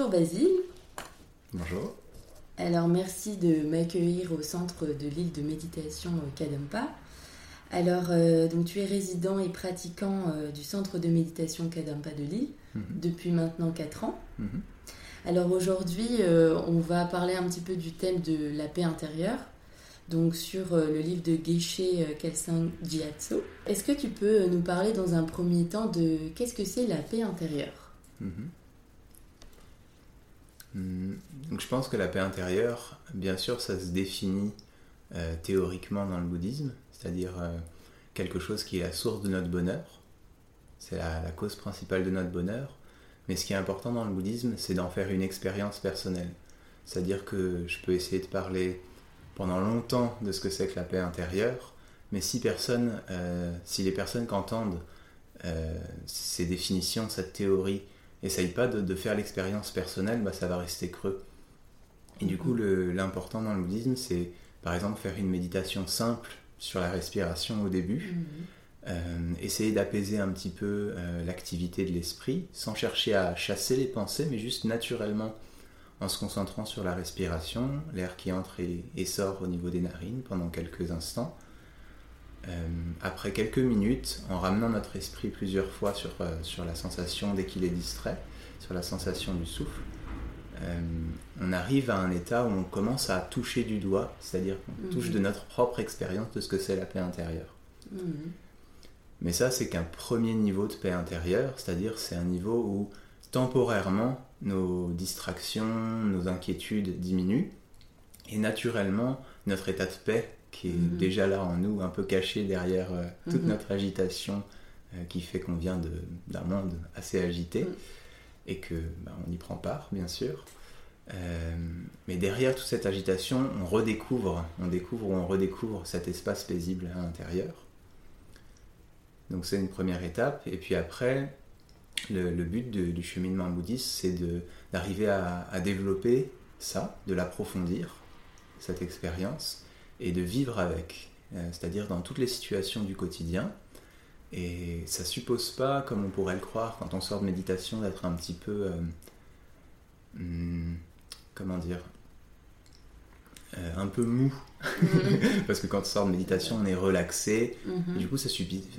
Bonjour Basile. Bonjour. Alors merci de m'accueillir au centre de l'île de méditation Kadampa. Alors euh, donc tu es résident et pratiquant euh, du centre de méditation Kadampa de Lille Mhm. depuis maintenant 4 ans. Mhm. Alors aujourd'hui euh, on va parler un petit peu du thème de la paix intérieure. Donc sur euh, le livre de Geshe euh, Kelsang Gyatso. Est-ce que tu peux euh, nous parler dans un premier temps de qu'est-ce que c'est la paix intérieure? Mhm. Hmm, Donc je pense que la paix intérieure, bien sûr, ça se définit euh, théoriquement dans le bouddhisme, c'est-à-dire euh, quelque chose qui est la source de notre bonheur. C'est la, cause principale de notre bonheur. Mais ce qui est important dans le bouddhisme, c'est d'en faire une expérience personnelle. C'est-à-dire que je peux essayer de parler pendant longtemps de ce que c'est que la paix intérieure, mais si personne, euh, si les personnes qui entendent euh, ces définitions, cette théorie, n'essayent pas de, de faire l'expérience personnelle, bah, ça va rester creux. Et du coup, l'important dans le bouddhisme, c'est par exemple faire une méditation simple sur la respiration au début, euh, essayer d'apaiser un petit peu euh, l'activité de l'esprit, sans chercher à chasser les pensées, mais juste naturellement en se concentrant sur la respiration, l'air qui entre et, et sort au niveau des narines pendant quelques instants. Euh, après quelques minutes, en ramenant notre esprit plusieurs fois sur, euh, sur la sensation dès qu'il est distrait, sur la sensation du souffle, euh, on arrive à un état où on commence à toucher du doigt, c'est-à-dire qu'on Mhm. touche de notre propre expérience de ce que c'est la paix intérieure. Mhm. Mais ça, c'est qu'un premier niveau de paix intérieure, c'est-à-dire c'est un niveau où temporairement nos distractions, nos inquiétudes diminuent et naturellement notre état de paix qui est Mhm. déjà là en nous, un peu caché derrière euh, toute Mhm. notre agitation euh, qui fait qu'on vient d'un monde assez agité Mhm. et que bah, on y prend part bien sûr. Euh, mais derrière toute cette agitation, on redécouvre, on découvre ou on redécouvre cet espace paisible à l'intérieur. Donc c'est une première étape. Et puis après, le, le but de- du cheminement bouddhiste, c'est d'arriver à, à développer ça, de l'approfondir, cette expérience, et de vivre avec. Euh, C'est-à-dire dans toutes les situations du quotidien. Et ça suppose pas, comme on pourrait le croire quand on sort de méditation, d'être un petit peu... euh, hum, comment dire euh, un peu mou Mhm. parce que quand on sort de méditation on est relaxé Mhm. du coup ça,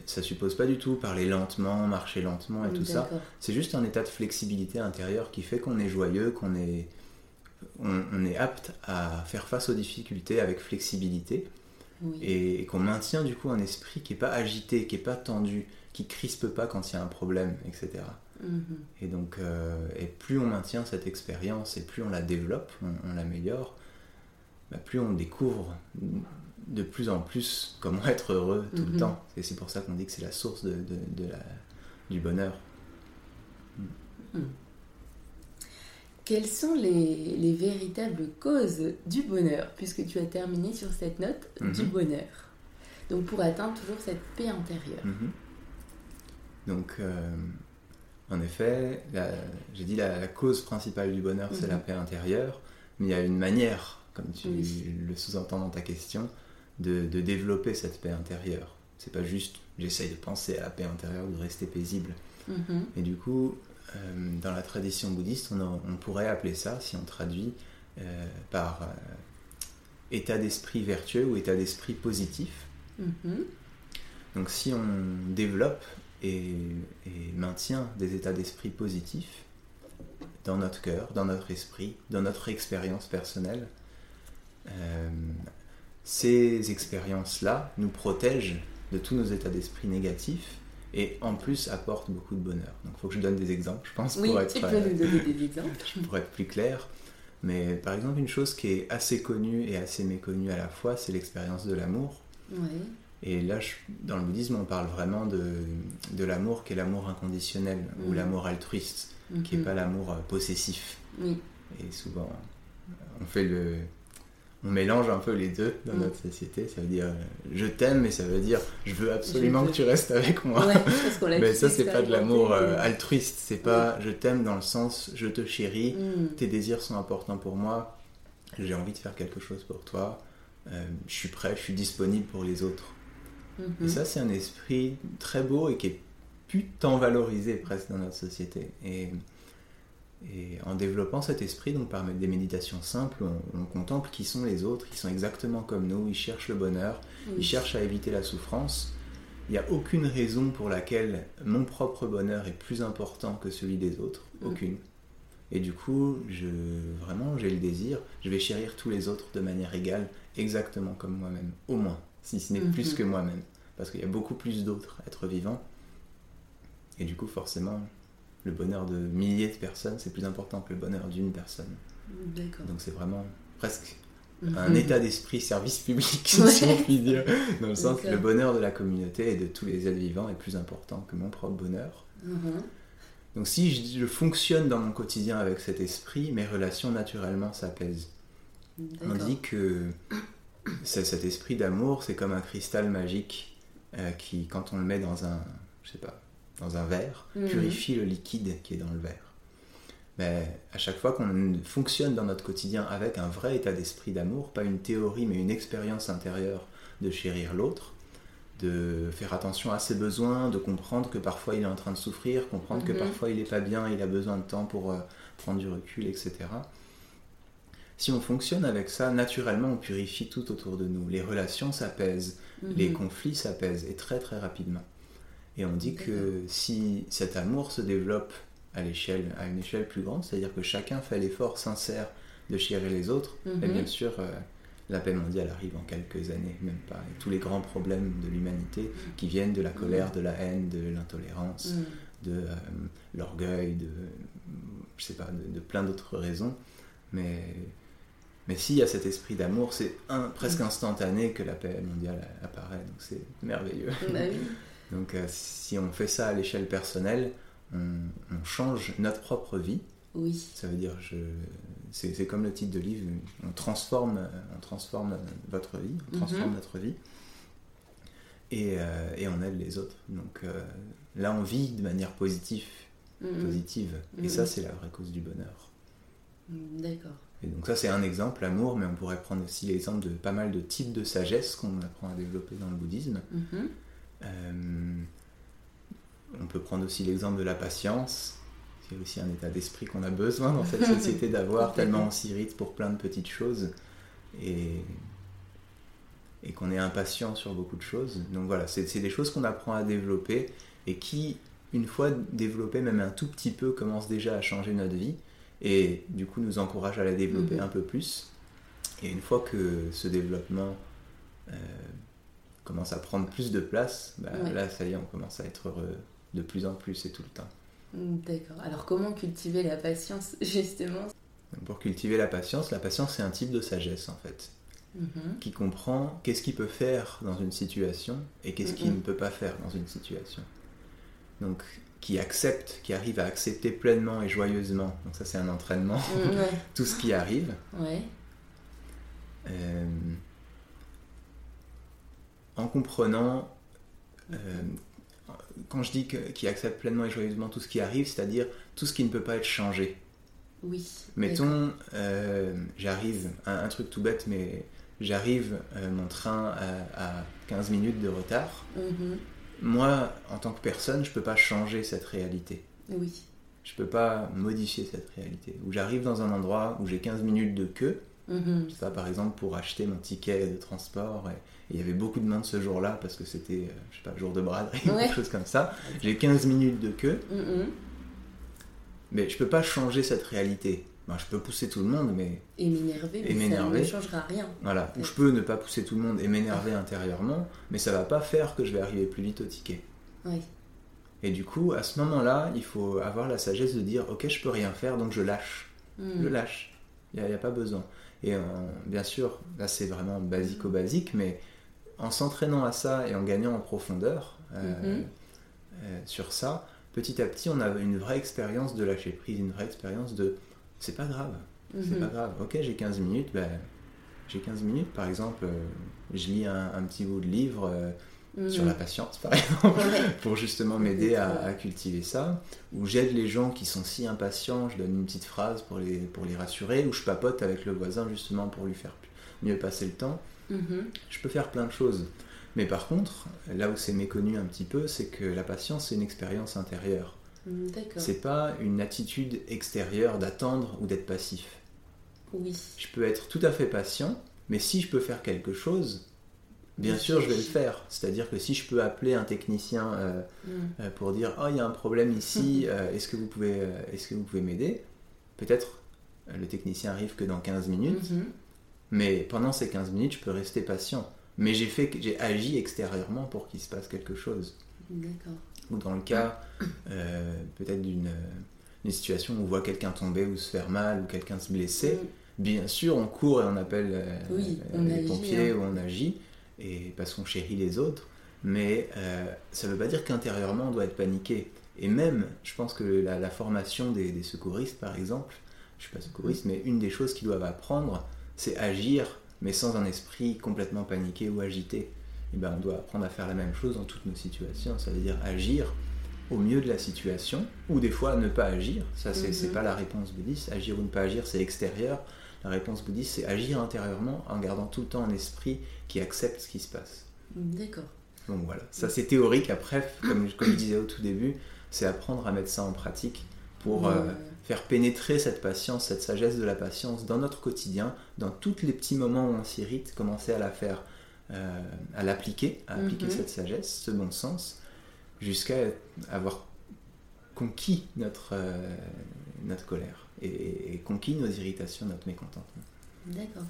ça suppose pas du tout parler lentement marcher lentement et tout ça c'est juste un état de flexibilité intérieure qui fait qu'on est joyeux qu'on est on, on est apte à faire face aux difficultés avec flexibilité Oui. et, et qu'on maintient du coup un esprit qui est pas agité qui est pas tendu qui crispe pas quand il y a un problème etc Mhm. et donc, euh, et plus on maintient cette expérience et plus on la développe, on, on l'améliore, bah, plus on découvre de plus en plus comment être heureux tout Mhm. le temps. Et c'est pour ça qu'on dit que c'est la source de, de- de la- du bonheur. Quelles sont les, les véritables causes du bonheur, puisque tu as terminé sur cette note du Mhm. bonheur Donc pour atteindre toujours cette paix intérieure. Mhm. Donc, euh, en effet, j'ai dit la, la cause principale du bonheur, c'est la Mhm. paix intérieure, mais il y a une manière, comme tu Oui. le sous-entends dans ta question, de, de développer cette paix intérieure. C'est pas juste j'essaye de penser à la paix intérieure ou de rester paisible. Et du coup, dans la tradition bouddhiste, on, pourrait appeler ça, si on traduit, euh, par euh, état d'esprit vertueux ou état d'esprit positif. Mhm. Donc si on développe et, et maintient des états d'esprit positifs dans notre cœur, dans notre esprit, dans notre expérience personnelle, euh, ces expériences-là nous protègent de tous nos états d'esprit négatifs et en plus apportent beaucoup de bonheur. Donc il faut que je donne des exemples, je pense, Oui, pour, être, tu peux euh, nous donner des exemples. pour être plus clair. Mais par exemple, une chose qui est assez connue et assez méconnue à la fois, c'est l'expérience de l'amour. Et là, dans le bouddhisme, on parle vraiment de, de l'amour qui est l'amour inconditionnel ou Mhm. l'amour altruiste, qui n'est Mhm. pas l'amour euh, possessif. Oui. Et souvent, on fait le. On mélange un peu les deux dans Mm. notre société. Ça veut dire euh, je t'aime, mais ça veut dire je veux absolument Je que tu restes avec moi. Ouais, parce mais ça, c'est pas de l'amour euh, expérimenté. altruiste. C'est pas je t'aime dans le sens je te chéris, Mm. tes désirs sont importants pour moi, j'ai envie de faire quelque chose pour toi, euh, je suis prêt, je suis disponible pour les autres. Mhm. Et ça, c'est un esprit très beau et qui est plus tant valorisé presque dans notre société. Et, et en développant cet esprit, donc par des méditations simples, on, on contemple qui sont les autres, qui sont exactement comme nous, ils cherchent le bonheur, Oui. ils cherchent à éviter la souffrance. Il n'y a aucune raison pour laquelle mon propre bonheur est plus important que celui des autres, Mm. aucune. Et du coup, je, vraiment, j'ai le désir, je vais chérir tous les autres de manière égale, exactement comme moi-même, au moins, si ce n'est plus Mhm. que moi-même. Parce qu'il y a beaucoup plus d'autres êtres vivants. Et du coup, forcément, le bonheur de milliers de personnes, c'est plus important que le bonheur d'une personne. D'accord. Donc c'est vraiment presque Mhm. un état d'esprit service public, Ouais. si on peut dire, dans le sens que le bonheur de la communauté et de tous les êtres vivants est plus important que mon propre bonheur. Mhm. Donc si je, je fonctionne dans mon quotidien avec cet esprit, mes relations naturellement s'apaisent. On dit que c'est- cet esprit d'amour, c'est comme un cristal magique euh, qui, quand on le met dans un, je sais pas, dans un verre, Mhm. purifie le liquide qui est dans le verre. Mais à chaque fois qu'on fonctionne dans notre quotidien avec un vrai état d'esprit d'amour, pas une théorie mais une expérience intérieure de chérir l'autre, de faire attention à ses besoins, de comprendre que parfois il est en train de souffrir, comprendre que Mhm. parfois il est pas bien, il a besoin de temps pour euh, prendre du recul, etc. Si on fonctionne avec ça, naturellement on purifie tout autour de nous. Les relations s'apaisent, les Mhm. conflits s'apaisent et très très rapidement. Et on dit que si cet amour se développe à l'échelle, à une échelle plus grande, c'est-à-dire que chacun fait l'effort sincère de chérir les autres, et Mhm. bien sûr euh, la paix mondiale arrive en quelques années, même pas. Et tous les grands problèmes de l'humanité qui viennent de la colère, de la haine, de l'intolérance, Mhm. de euh, l'orgueil, de je sais pas, de, de plein d'autres raisons, mais mais s'il y a cet esprit d'amour, c'est presque instantané que la paix mondiale apparaît, donc c'est merveilleux. Donc euh, si on fait ça à l'échelle personnelle, on, on change notre propre vie. Oui. Ça veut dire, je, c'est, comme le titre de livre, on transforme, on transforme votre vie, on transforme Mhm. notre vie, et, euh, et on aide les autres. Donc euh, là, on vit de manière positive, Mhm. positive, et Mhm. ça, c'est la vraie cause du bonheur. D'accord. Et donc ça, c'est un exemple, l'amour, mais on pourrait prendre aussi l'exemple de pas mal de types de sagesse qu'on apprend à développer dans le bouddhisme. Mhm. Euh, on peut prendre aussi l'exemple de la patience. C'est aussi un état d'esprit qu'on a besoin dans cette société d'avoir, tellement on s'irrite pour plein de petites choses et, et qu'on est impatient sur beaucoup de choses. Donc voilà, c'est c'est des choses qu'on apprend à développer et qui, une fois développées même un tout petit peu, commencent déjà à changer notre vie et du coup nous encouragent à la développer Mhm. un peu plus. Et une fois que ce développement euh, commence à prendre plus de place, bah, Ouais. là ça y est, on commence à être heureux de plus en plus et tout le temps. D'accord. Alors comment cultiver la patience justement? Pour cultiver la patience, la patience c'est un type de sagesse en fait, Mhm. qui comprend qu'est-ce qu'il peut faire dans une situation et qu'est-ce qu'il Mhm. ne peut pas faire dans une situation. Donc qui accepte, qui arrive à accepter pleinement et joyeusement, donc ça c'est un entraînement, Ouais. tout ce qui arrive. Ouais. Euh, en comprenant, euh, quand je dis que, qui accepte pleinement et joyeusement tout ce qui arrive, c'est-à-dire tout ce qui ne peut pas être changé. Oui. Mettons, euh, j'arrive, un, un truc tout bête, mais j'arrive, euh, mon train à, à 15 minutes de retard. Mhm. Moi, en tant que personne, je peux pas changer cette réalité. Oui. Je peux pas modifier cette réalité. Ou j'arrive dans un endroit où j'ai 15 minutes de queue, Mhm. Sais pas, par exemple, pour acheter mon ticket de transport, et il y avait beaucoup de monde ce jour-là parce que c'était, euh, je sais pas, jour de braderie ou Ouais. quelque chose comme ça. J'ai 15 minutes de queue, mais je peux pas changer cette réalité. Ben, je peux pousser tout le monde, mais Et m'énerver, Et mais ça ne changera rien. voilà. Ou Ouais. je peux ne pas pousser tout le monde et m'énerver intérieurement, mais ça va pas faire que je vais arriver plus vite au ticket. Oui. Et du coup, à ce moment-là, il faut avoir la sagesse de dire, ok, je peux rien faire, donc je lâche. Mhm. je lâche. Il n'y a pas besoin. Et euh, bien sûr, là c'est vraiment basico-basique, mais en s'entraînant à ça et en gagnant en profondeur euh, Mhm. euh, sur ça, petit à petit, on a une vraie expérience de lâcher prise, une vraie expérience de c'est pas grave, c'est Mhm. pas grave. Ok, j'ai 15 minutes, ben, j'ai 15 minutes par exemple, euh, je lis un, un petit bout de livre Mhm. sur la patience par exemple, Ouais. pour justement m'aider à cultiver ça, ou j'aide les gens qui sont si impatients, je donne une petite phrase pour les, pour les rassurer, ou je papote avec le voisin justement pour lui faire mieux passer le temps. Mhm. Je peux faire plein de choses. Mais par contre, là où c'est méconnu un petit peu, c'est que la patience, c'est une expérience intérieure. Mm. C'est pas une attitude extérieure d'attendre ou d'être passif. Oui. Je peux être tout à fait patient, mais si je peux faire quelque chose, bien sûr, je vais le faire. C'est-à-dire que si je peux appeler un technicien euh, Mm. euh, pour dire oh il y a un problème ici euh, est-ce que vous pouvez est-ce que vous pouvez m'aider? Peut-être le technicien arrive que dans 15 minutes Mhm. Mais pendant ces 15 minutes je peux rester patient mais j'ai fait j'ai agi extérieurement pour qu'il se passe quelque chose D'accord. ou dans le cas euh, peut-être d'une euh, situation où on voit quelqu'un tomber ou se faire mal ou quelqu'un se blesser Mm. bien sûr on court et on appelle euh, Oui, on les agit, pompiers hein. ou on agit et parce qu'on chérit les autres mais euh, ça ne veut pas dire qu'intérieurement on doit être paniqué et même je pense que la, la formation des, des secouristes par exemple je suis pas secouriste mais une des choses qu'ils doivent apprendre c'est agir mais sans un esprit complètement paniqué ou agité et ben on doit apprendre à faire la même chose dans toutes nos situations ça veut dire agir au mieux de la situation ou des fois ne pas agir ça c'est Mhm. c'est pas la réponse bouddhiste agir ou ne pas agir c'est extérieur la réponse bouddhiste c'est agir intérieurement en gardant tout le temps un esprit qui accepte ce qui se passe D'accord. donc voilà, ça c'est théorique. Après, comme, comme je disais au tout début, c'est apprendre à mettre ça en pratique pour euh. Faire pénétrer cette patience, cette sagesse de la patience dans notre quotidien, dans tous les petits moments où on s'irrite, commencer à la faire, euh, à l'appliquer, à appliquer Mhm. cette sagesse, ce bon sens, jusqu'à avoir conquis notre, euh, notre colère et, et conquis nos irritations, notre mécontentement. D'accord.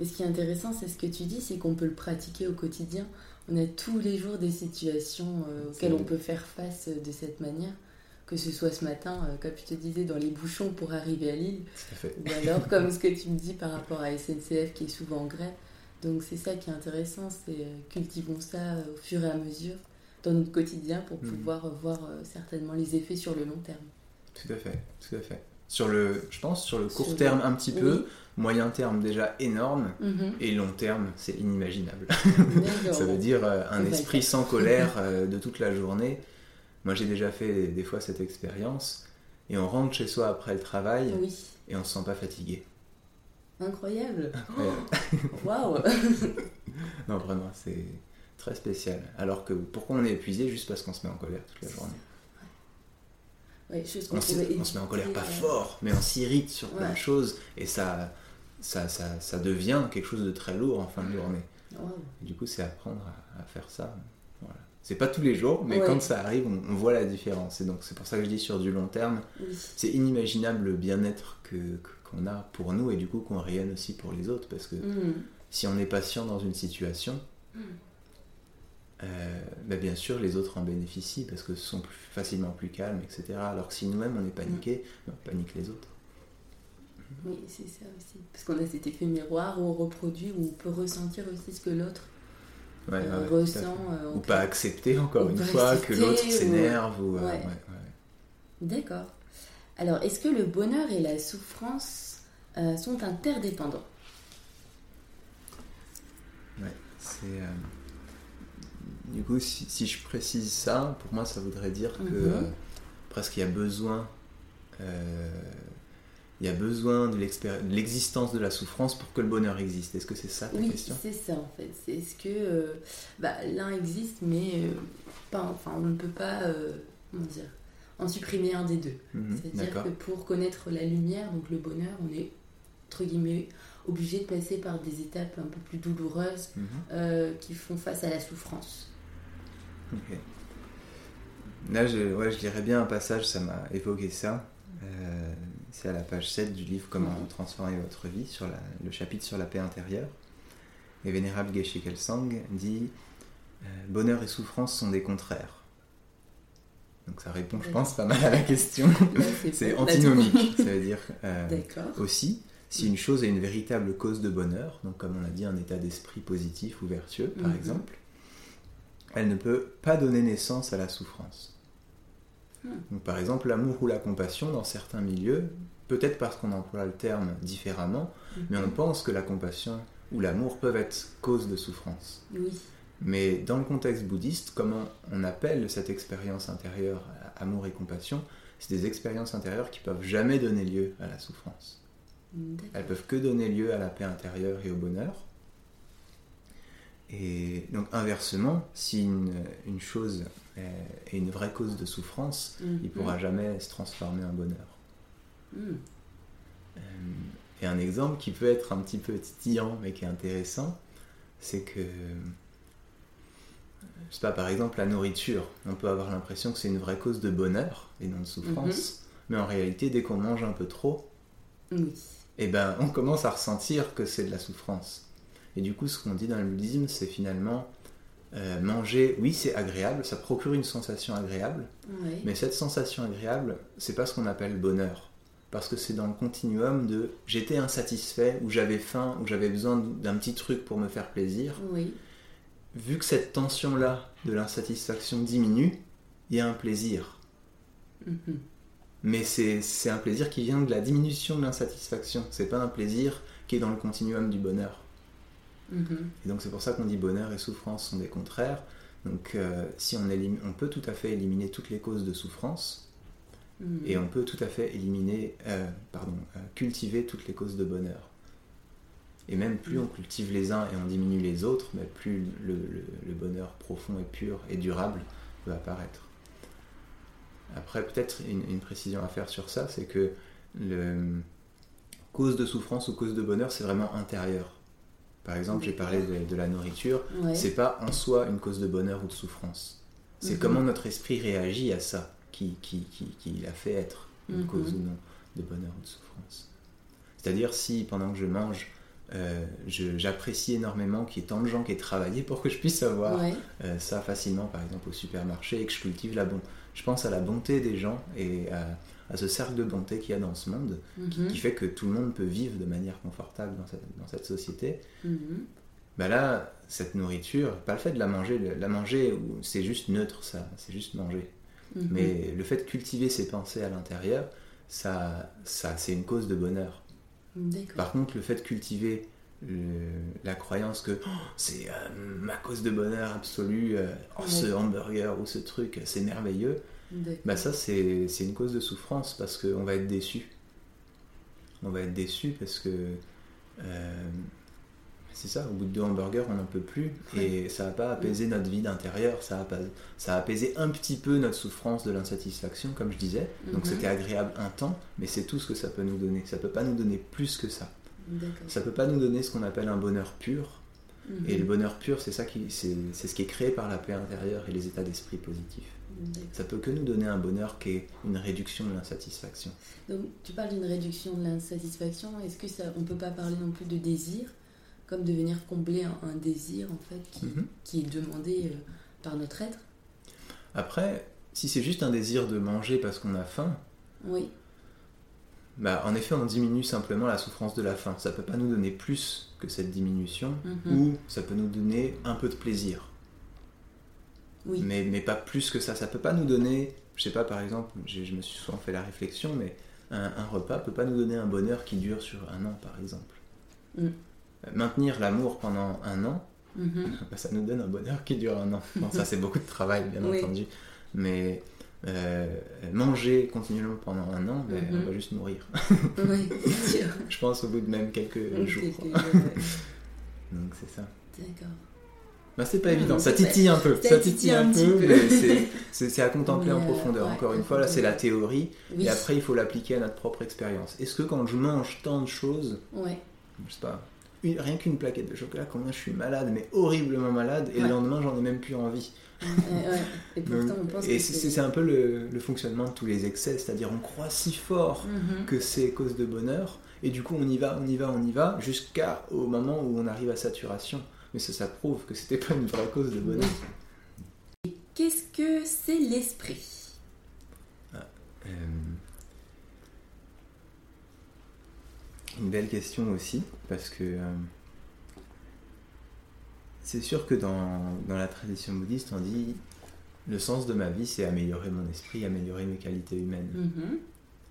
Mais ce qui est intéressant, c'est ce que tu dis, c'est qu'on peut le pratiquer au quotidien. On a tous les jours des situations euh, auxquelles on peut faire face de cette manière. Que ce soit ce matin, euh, comme je te disais, dans les bouchons pour arriver à Lille, ou alors comme ce que tu me dis par rapport à SNCF qui est souvent en grève. Donc c'est ça qui est intéressant, c'est euh, cultivons ça euh, au fur et à mesure dans notre quotidien pour Mhm. pouvoir voir certainement les effets sur le long terme. Tout à fait, tout à fait. Sur le, je pense sur le court Sur le- terme un petit Oui. peu, moyen terme déjà énorme, Mhm. et long terme c'est inimaginable. Ça veut dire un esprit sans colère de toute la journée. Moi j'ai déjà fait des, fois cette expérience, et on rentre chez soi après le travail Oui, et on se sent pas fatigué. incroyable. Incroyable. Waouh Non vraiment c'est très spécial. Alors que pourquoi on est épuisé juste parce qu'on se met en colère toute la journée? Ouais, qu'on on, on se met en colère pas fort, mais on s'irrite sur plein Ouais. de choses et ça, ça, ça, ça devient quelque chose de très lourd en fin de journée. Du coup, c'est apprendre à, à faire ça. C'est pas tous les jours, mais Ouais. quand ça arrive, on, on voit la différence. Et donc, c'est pour ça que je dis sur du long terme, Oui. c'est inimaginable le bien-être que, qu'on a pour nous et du coup qu'on rayonne aussi pour les autres. Parce que Mhm. si on est patient dans une situation, euh, bah, bien sûr, les autres en bénéficient parce que ce sont plus, facilement plus calmes, etc. Alors que si nous-mêmes on est paniqués, bah, on panique les autres. Oui, c'est ça aussi. Parce qu'on a cet effet miroir où on reproduit, où on peut ressentir aussi ce que l'autre Ouais, euh, ouais, ressent. euh, Ou pas accepter encore Ou une fois que l'autre s'énerve ou, euh. D'accord. Alors, est-ce que le bonheur et la souffrance euh, sont interdépendants? Ouais, c'est. Du coup, si, si je précise ça, pour moi, ça voudrait dire que Mhm. euh, presque il y a besoin. Il y a besoin de l'existence de la souffrance pour que le bonheur existe. Est-ce que c'est ça ta Oui, question? c'est ça en fait. C'est est-ce que euh, bah, l'un existe, mais euh, pas, enfin, on ne peut pas euh, comment dire, en supprimer un des deux. Mhm, C'est-à-dire que pour connaître la lumière, donc le bonheur, on est entre guillemets obligé de passer par des étapes un peu plus douloureuses Mhm, qui font face à la souffrance. ok. Là, je, ouais, je lirais bien un passage, ça m'a évoqué ça. C'est à la page 7 du livre Comment Mhm. transformer votre vie, sur la- le chapitre sur la paix intérieure. Et Vénérable Geshe Kelsang dit euh, Bonheur et souffrance sont des contraires. Donc ça répond, je pense, pas mal à la question. C'est antinomique. ça veut dire euh, aussi, Si une chose est une véritable cause de bonheur, donc comme on a dit, un état d'esprit positif ou vertueux, par Mhm. exemple, elle ne peut pas donner naissance à la souffrance. Hmm. Donc, par exemple, l'amour ou la compassion, dans certains milieux, peut-être parce qu'on emploie le terme différemment, mais on pense que la compassion ou l'amour peuvent être cause de souffrance. Oui. Mais dans le contexte bouddhiste, comment on appelle cette expérience intérieure amour et compassion C'est des expériences intérieures qui peuvent jamais donner lieu à la souffrance. Elles peuvent que donner lieu à la paix intérieure et au bonheur. Et donc inversement, si une, une chose est est une vraie cause de souffrance, il ne pourra jamais se transformer en bonheur. Mhm. Euh, Et un exemple qui peut être un petit peu titillant mais qui est intéressant, c'est que, je sais pas, par exemple la nourriture, on peut avoir l'impression que c'est une vraie cause de bonheur et non de souffrance, mais en réalité dès qu'on mange un peu trop, Oui. eh ben, on commence à ressentir que c'est de la souffrance. Et du coup, ce qu'on dit dans le bouddhisme, c'est finalement euh, manger, oui, c'est agréable, ça procure une sensation agréable, mais cette sensation agréable, c'est pas ce qu'on appelle bonheur. Parce que c'est dans le continuum de j'étais insatisfait, ou j'avais faim, ou j'avais besoin d'un petit truc pour me faire plaisir. Oui. Vu que cette tension-là de l'insatisfaction diminue, il y a un plaisir. Mhm. Mais c'est c'est un plaisir qui vient de la diminution de l'insatisfaction. C'est pas un plaisir qui est dans le continuum du bonheur. Mhm. Et donc c'est pour ça qu'on dit bonheur et souffrance sont des contraires. Donc euh, si on, peut tout à fait éliminer toutes les causes de souffrance Mhm. et on peut tout à fait éliminer, euh, pardon, euh, cultiver toutes les causes de bonheur. Et même plus on cultive les uns et on diminue les autres, mais plus le, le- le bonheur profond et pur et durable peut apparaître. Après, peut-être une, une précision à faire sur ça, c'est que le cause de souffrance ou cause de bonheur, c'est vraiment intérieur. Par exemple, j'ai parlé de, de la nourriture, Ouais. c'est pas en soi une cause de bonheur ou de souffrance. C'est Mhm. comment notre esprit réagit à ça qui, qui, qui, qui l'a fait être une Mhm. cause ou non de bonheur ou de souffrance. C'est-à-dire si pendant que je mange, euh, j'apprécie énormément qu'il y ait tant de gens qui aient travaillé pour que je puisse avoir Ouais. euh, ça facilement, par exemple au supermarché, et que je cultive la bonté. Je pense à la bonté des gens et à, à ce cercle de bonté qu'il y a dans ce monde, qui, Mhm. qui fait que tout le monde peut vivre de manière confortable dans cette, dans cette société. Mhm. Bah là, cette nourriture, pas le fait de la manger, la manger, c'est juste neutre, ça, c'est juste manger. Mhm. Mais le fait de cultiver ses pensées à l'intérieur, ça, ça c'est une cause de bonheur. Par contre, le fait de cultiver le- la croyance que Oh, c'est euh, ma cause de bonheur absolue, euh, oh, ce hamburger ou ce truc, c'est merveilleux, bah ça c'est une cause de souffrance parce qu'on va être déçu. On va être déçu parce que euh, c'est ça, au bout de deux hamburgers on n'en peut plus et ça va pas apaiser notre vie d'intérieur, ça, a pas- ça a apaisé un petit peu notre souffrance de l'insatisfaction comme je disais. Donc Mhm. c'était agréable un temps, mais c'est tout ce que ça peut nous donner. Ça peut pas nous donner plus que ça. Ça peut pas nous donner ce qu'on appelle un bonheur pur. Mhm. Et le bonheur pur, c'est ça qui, c'est c'est ce qui est créé par la paix intérieure et les états d'esprit positifs. Ça peut que nous donner un bonheur qui est une réduction de l'insatisfaction. Donc, tu parles d'une réduction de l'insatisfaction. Est-ce que ça, on peut pas parler non plus de désir, comme de venir combler un, un désir en fait qui, Mhm. qui est demandé euh, par notre être? Après, si c'est juste un désir de manger parce qu'on a faim, Oui. Bah, en effet, on diminue simplement la souffrance de la faim. Ça peut pas nous donner plus que cette diminution, Mhm. ou ça peut nous donner un peu de plaisir. Oui. mais, mais pas plus que ça. Ça peut pas nous donner, je sais pas, par exemple, je me suis souvent fait la réflexion, mais un, un repas peut pas nous donner un bonheur qui dure sur un an, par exemple. Mm. Euh, Maintenir l'amour pendant un an, Mhm. bah, ça nous donne un bonheur qui dure un an. Bon, ça c'est beaucoup de travail, bien Oui. entendu, mais euh, manger continuellement pendant un an, ben, Mhm. on va juste mourir. oui, c'est sûr. je pense au bout de même quelques jours. ouais. Donc c'est ça. D'accord. Bah, c'est pas Ah, évident, mais ça titille un peu, ça titille un peu, peu. mais c'est- à contempler en profondeur. ouais, Encore une fois, là c'est la théorie, Oui. et après il faut l'appliquer à notre propre expérience. Est-ce que quand je mange tant de choses, Ouais. je sais pas, une- rien qu'une plaquette de chocolat, quand moi je suis malade, mais horriblement malade, et Ouais. le lendemain j'en ai même plus envie. Ouais. Et pourtant, Donc, on pense et que c'est un peu le, le fonctionnement de tous les excès, c'est-à-dire on croit si fort Mhm. que c'est cause de bonheur, et du coup on y va, on y va, on y va, jusqu'au moment où on arrive à saturation. Mais ça, ça prouve que c'était pas une vraie cause de bonheur. Qu'est-ce que c'est l'esprit? Euh, une belle question aussi, parce que euh, c'est sûr que dans, dans, la tradition bouddhiste, on dit le sens de ma vie, c'est améliorer mon esprit, améliorer mes qualités humaines mm-hmm.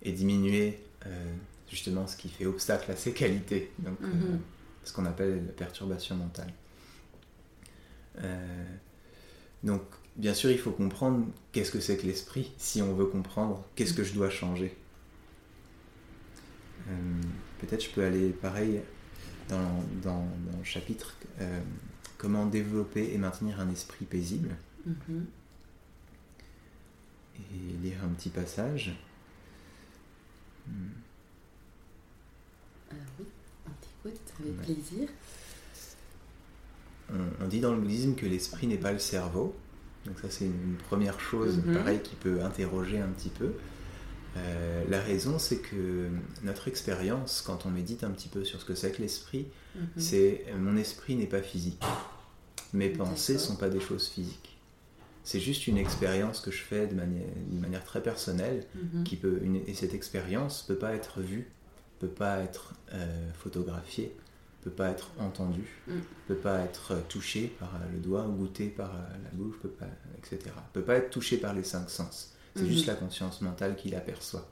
et diminuer euh, justement ce qui fait obstacle à ces qualités, donc euh, mm-hmm. ce qu'on appelle la perturbation mentale. donc, bien sûr, il faut comprendre qu'est-ce que c'est que l'esprit, si on veut comprendre qu'est-ce que je dois changer. Peut-être je peux aller pareil dans, dans, le chapitre euh, Comment développer et maintenir un esprit paisible. Mhm. Et lire un petit passage. Hmm. Alors oui, on t'écoute avec plaisir. On, dit dans le bouddhisme que l'esprit n'est pas le cerveau. Donc ça c'est une, première chose, mhm. pareil, qui peut interroger un petit peu. Euh, la raison, c'est que notre expérience, quand on médite un petit peu sur ce que c'est que l'esprit, mhm. c'est mon esprit n'est pas physique. Mes pensées ne sont pas des choses physiques. C'est juste une expérience que je fais de manière, manière très personnelle, mhm. qui peut, et cette expérience ne peut pas être vue, ne peut pas être euh, photographiée, ne peut pas être entendue, ne mm. peut pas être touchée par le doigt ou goûtée par la bouche, peut pas, etc. Ne peut pas être touchée par les cinq sens. C'est juste mhm. la conscience mentale qui l'aperçoit.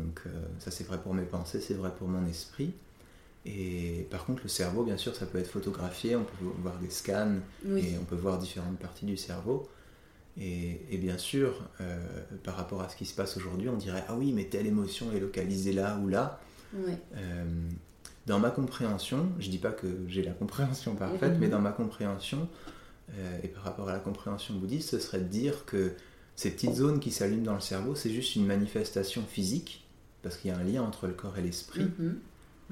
Donc euh, ça c'est vrai pour mes pensées, c'est vrai pour mon esprit. Et par contre le cerveau, bien sûr, ça peut être photographié, on peut voir des scans et on peut voir différentes parties du cerveau. Et, bien sûr, euh, par rapport à ce qui se passe aujourd'hui, on dirait ah oui, mais telle émotion est localisée là ou là. Euh, dans ma compréhension, je dis pas que j'ai la compréhension parfaite, mais dans ma compréhension et par rapport à la compréhension bouddhiste, ce serait de dire que ces petites zones qui s'allument dans le cerveau, c'est juste une manifestation physique, parce qu'il y a un lien entre le corps et l'esprit, mhm.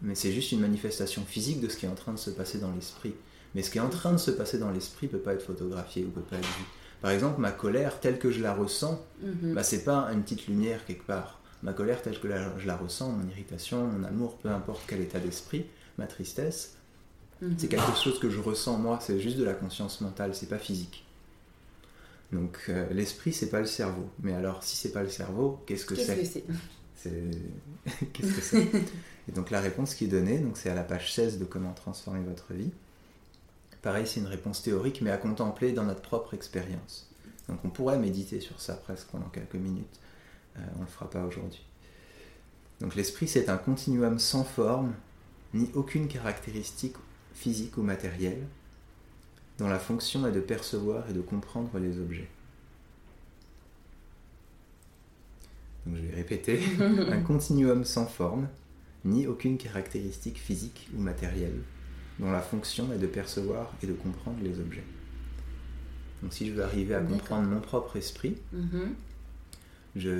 mais c'est juste une manifestation physique de ce qui est en train de se passer dans l'esprit. Mais ce qui est en train de se passer dans l'esprit ne peut pas être photographié ou peut pas être vu. Par exemple, ma colère telle que je la ressens, mhm. bah, c'est pas une petite lumière quelque part. Ma colère telle que je la ressens, mon irritation, mon amour, peu importe quel état d'esprit, ma tristesse, mhm. c'est quelque chose que je ressens moi, c'est juste de la conscience mentale, c'est pas physique. Donc euh, l'esprit, c'est pas le cerveau. Mais alors, si c'est pas le cerveau, qu'est-ce que c'est Qu'est-ce que c'est? Qu'est-ce que c'est? Et donc la réponse qui est donnée, donc c'est à la page 16 de Comment transformer votre vie. Pareil, c'est une réponse théorique, mais à contempler dans notre propre expérience. Donc on pourrait méditer sur ça presque pendant quelques minutes. Euh, on ne le fera pas aujourd'hui. Donc l'esprit, c'est un continuum sans forme, ni aucune caractéristique physique ou matérielle, dont la fonction est de percevoir et de comprendre les objets. Donc je vais répéter, un continuum sans forme, ni aucune caractéristique physique ou matérielle, dont la fonction est de percevoir et de comprendre les objets. Donc si je veux arriver à comprendre mon propre esprit, mm-hmm. je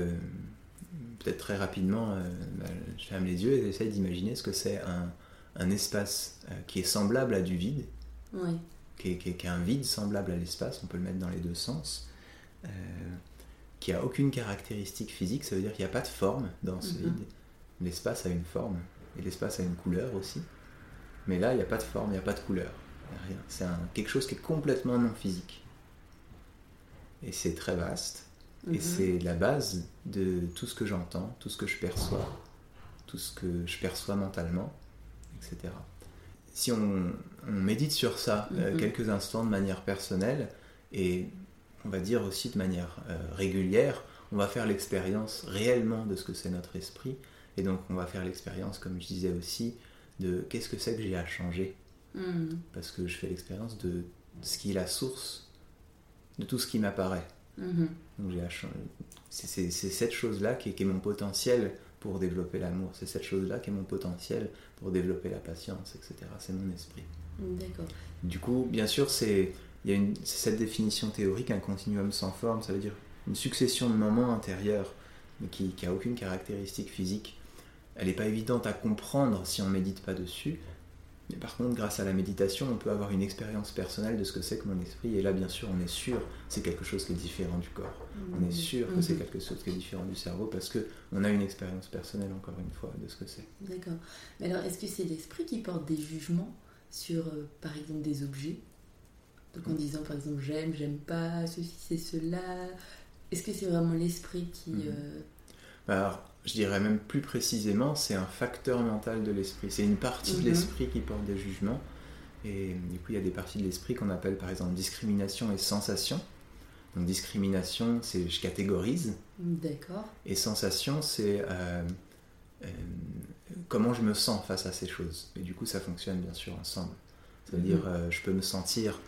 peut-être très rapidement, euh, bah, je ferme les yeux et j'essaie d'imaginer ce que c'est un, espace euh, qui est semblable à du vide, oui qui est, un vide semblable à l'espace, on peut le mettre dans les deux sens, euh, qui a aucune caractéristique physique, ça veut dire qu'il n'y a pas de forme dans ce mhm. vide. L'espace a une forme, et l'espace a une couleur aussi. Mais là, il n'y a pas de forme, il n'y a pas de couleur. rien. C'est quelque chose qui est complètement non physique. Et c'est très vaste. Et mhm. c'est la base de tout ce que j'entends, tout ce que je perçois, tout ce que je perçois mentalement, etc si on, médite sur ça euh, mhm. quelques instants de manière personnelle et on va dire aussi de manière euh, régulière, on va faire l'expérience réellement de ce que c'est notre esprit et donc on va faire l'expérience, comme je disais aussi, de qu'est-ce que c'est que j'ai à changer mhm. parce que je fais l'expérience de, ce qui est la source de tout ce qui m'apparaît. Mhm. c'est cette chose-là qui, qui, est mon potentiel pour développer l'amour. C'est cette chose-là qui est mon potentiel pour développer la patience, etc. C'est mon esprit. D'accord. Du coup, bien sûr, c'est il y a une, cette définition théorique, un continuum sans forme, ça veut dire une succession de moments intérieurs, mais qui n'a aucune caractéristique physique. Elle n'est pas évidente à comprendre si on ne médite pas dessus, mais par contre, grâce à la méditation, on peut avoir une expérience personnelle de ce que c'est que mon esprit. Et là, bien sûr, on est sûr c'est quelque chose qui est différent du corps. On est sûr que c'est mmh. quelque chose qui est différent du cerveau parce que on a une expérience personnelle, encore une fois, de ce que c'est. D'accord. Mais alors, est-ce que c'est l'esprit qui porte des jugements sur, euh, par exemple, des objets? Donc en mmh. disant, par exemple, j'aime, j'aime pas, ceci, c'est cela. Est-ce que c'est vraiment l'esprit qui... Euh, bah, alors, je dirais même plus précisément, c'est un facteur mental de l'esprit. C'est une partie de Mhm. l'esprit qui porte des jugements. Et du coup, il y a des parties de l'esprit qu'on appelle par exemple discrimination et sensation. Donc discrimination, c'est je catégorise. D'accord. Et sensation, c'est euh, euh, comment je me sens face à ces choses. Et du coup, ça fonctionne bien sûr ensemble. C'est-à-dire, Mhm. euh, je peux me sentir